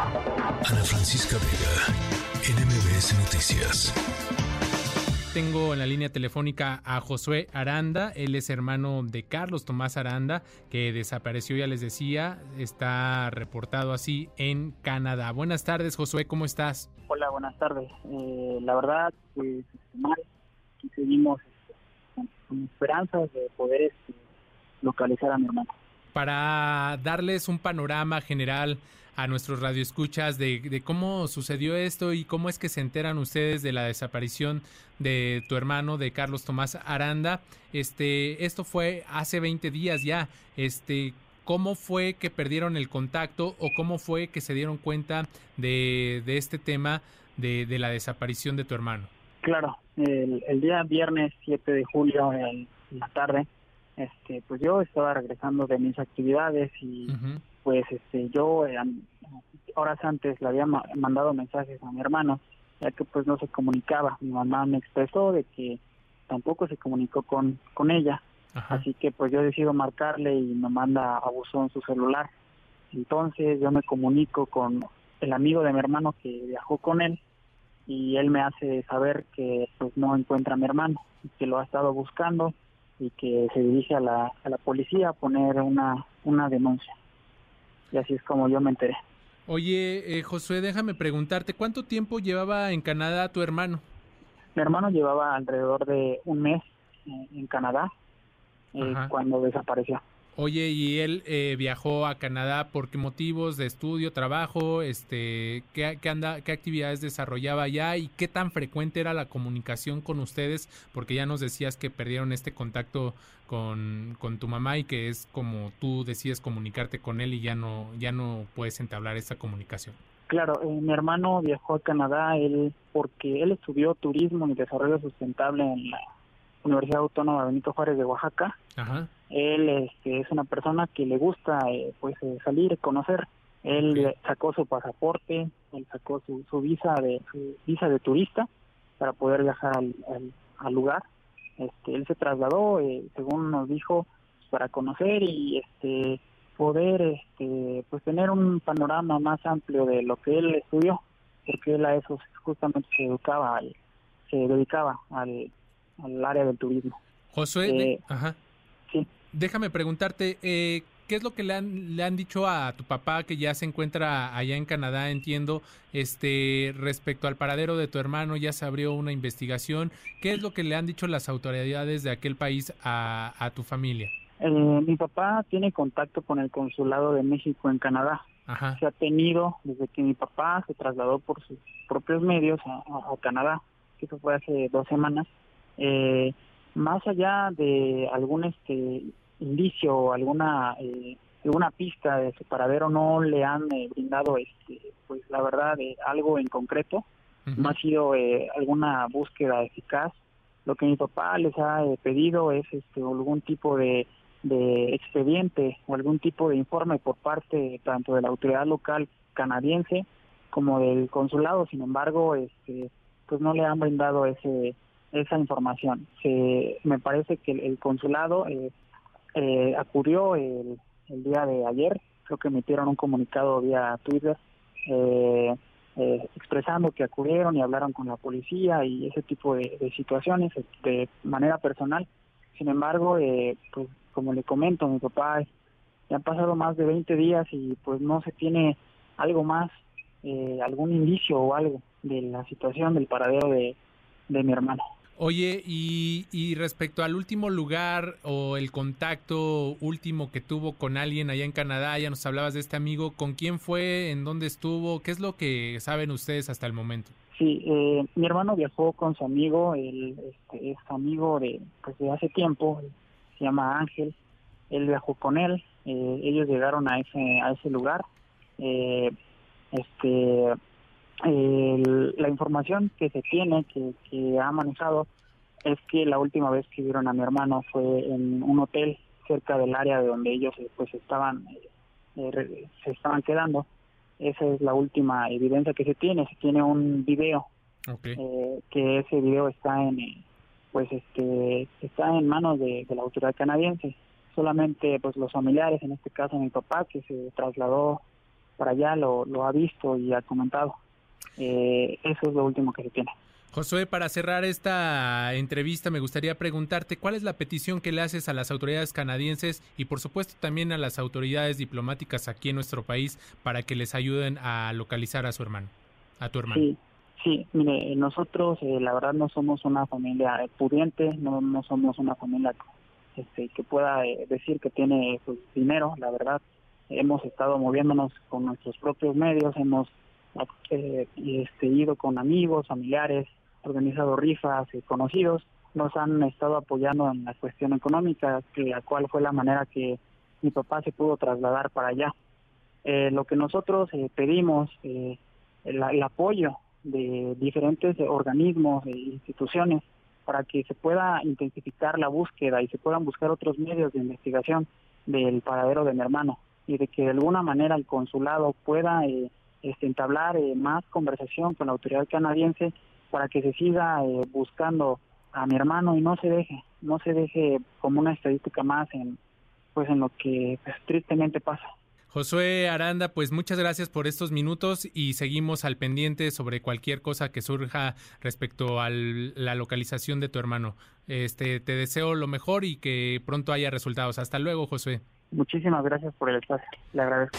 Ana Francisca Vega, NMBS Noticias. Tengo en la línea telefónica a Josué Aranda, él es hermano de Carlos Tomás Aranda, que desapareció, ya les decía, está reportado así en Canadá. Buenas tardes, Josué, ¿cómo estás? Hola, buenas tardes. Eh, la verdad, pues mal, aquí seguimos este, con esperanzas de poder este, localizar a mi hermano. Para darles un panorama general a nuestros radioescuchas de, de cómo sucedió esto y cómo es que se enteran ustedes de la desaparición de tu hermano, de Carlos Tomás Aranda. Este, esto fue hace 20 días ya. Este, ¿cómo fue que perdieron el contacto o cómo fue que se dieron cuenta de, de este tema de, de, la desaparición de tu hermano? Claro, el, el día viernes 7 de julio en la tarde, este, pues yo estaba regresando de mis actividades y uh -huh pues este yo eh, horas antes le había ma mandado mensajes a mi hermano ya que pues no se comunicaba. Mi mamá me expresó de que tampoco se comunicó con con ella. Ajá. así que pues yo decido marcarle y me manda a buzón su celular. Entonces yo me comunico con el amigo de mi hermano que viajó con él y él me hace saber que pues no encuentra a mi hermano que lo ha estado buscando y que se dirige a la, a la policía a poner una una denuncia y así es como yo me enteré. Oye, eh, Josué, déjame preguntarte, ¿cuánto tiempo llevaba en Canadá tu hermano? Mi hermano llevaba alrededor de un mes eh, en Canadá eh, cuando desapareció. Oye, ¿y él eh, viajó a Canadá por qué motivos? ¿De estudio, trabajo? este ¿qué, qué, anda, ¿Qué actividades desarrollaba allá? ¿Y qué tan frecuente era la comunicación con ustedes? Porque ya nos decías que perdieron este contacto con, con tu mamá y que es como tú decides comunicarte con él y ya no, ya no puedes entablar esa comunicación. Claro, eh, mi hermano viajó a Canadá él porque él estudió turismo y desarrollo sustentable en la Universidad Autónoma Benito Juárez de Oaxaca. Ajá. Él este, es una persona que le gusta eh, pues eh, salir, conocer. Él sacó su pasaporte, él sacó su, su visa de su visa de turista para poder viajar al, al, al lugar. Este, él se trasladó, eh, según nos dijo, para conocer y este poder este pues tener un panorama más amplio de lo que él estudió, porque él a eso justamente se educaba, al, se dedicaba al, al área del turismo. Josué, eh, ajá. Déjame preguntarte, eh, ¿qué es lo que le han, le han dicho a tu papá que ya se encuentra allá en Canadá, entiendo, este, respecto al paradero de tu hermano, ya se abrió una investigación, ¿qué es lo que le han dicho las autoridades de aquel país a, a tu familia? Eh, mi papá tiene contacto con el consulado de México en Canadá. Ajá. Se ha tenido desde que mi papá se trasladó por sus propios medios a, a, a Canadá, que eso fue hace dos semanas. Eh, más allá de algún este indicio o alguna eh, alguna pista de su paradero no le han eh, brindado este pues la verdad eh, algo en concreto uh -huh. no ha sido eh, alguna búsqueda eficaz lo que mi papá les ha pedido es este algún tipo de de expediente o algún tipo de informe por parte tanto de la autoridad local canadiense como del consulado sin embargo este pues no le han brindado ese esa información. Se, me parece que el, el consulado eh, eh, acudió el, el, día de ayer, creo que emitieron un comunicado vía Twitter eh, expresando que acudieron y hablaron con la policía y ese tipo de, de situaciones de manera personal. Sin embargo, pues como le comento, mi papá ya han pasado más de 20 días y pues no se tiene algo más, algún indicio o algo de la situación del paradero de, de mi hermano. Oye, y, y, respecto al último lugar o el contacto último que tuvo con alguien allá en Canadá, ya nos hablabas de este amigo, ¿con quién fue? ¿En dónde estuvo? ¿Qué es lo que saben ustedes hasta el momento? Sí, eh, mi hermano viajó con su amigo, él este, es amigo de, pues de hace tiempo, se llama Ángel, él viajó con él, eh, ellos llegaron a ese, a ese lugar, eh, este el, la información que se tiene, que, que ha manejado, es que la última vez que vieron a mi hermano fue en un hotel cerca del área de donde ellos pues estaban eh, se estaban quedando. Esa es la última evidencia que se tiene. Se tiene un video okay. eh, que ese video está en pues este está en manos de, de la autoridad canadiense. Solamente pues los familiares, en este caso mi papá, que se trasladó para allá lo, lo ha visto y ha comentado. Eh, eso es lo último que se tiene. Josué, para cerrar esta entrevista me gustaría preguntarte cuál es la petición que le haces a las autoridades canadienses y por supuesto también a las autoridades diplomáticas aquí en nuestro país para que les ayuden a localizar a su hermano, a tu hermano. Sí, sí, mire, nosotros eh, la verdad no somos una familia pudiente, no, no somos una familia este, que pueda eh, decir que tiene pues, dinero, la verdad. Hemos estado moviéndonos con nuestros propios medios, hemos eh, este, ido con amigos, familiares, organizado rifas, conocidos, nos han estado apoyando en la cuestión económica, que a cual fue la manera que mi papá se pudo trasladar para allá. Eh, lo que nosotros eh, pedimos, eh, el, apoyo de diferentes organismos e instituciones para que se pueda intensificar la búsqueda y se puedan buscar otros medios de investigación del paradero de mi hermano y de que de alguna manera el consulado pueda este, entablar más conversación con la autoridad canadiense para que se siga eh, buscando a mi hermano y no se deje, no se deje como una estadística más en pues en lo que pues, tristemente pasa. Josué Aranda, pues muchas gracias por estos minutos y seguimos al pendiente sobre cualquier cosa que surja respecto a la localización de tu hermano. Este, te deseo lo mejor y que pronto haya resultados. Hasta luego, Josué. Muchísimas gracias por el espacio. Le agradezco.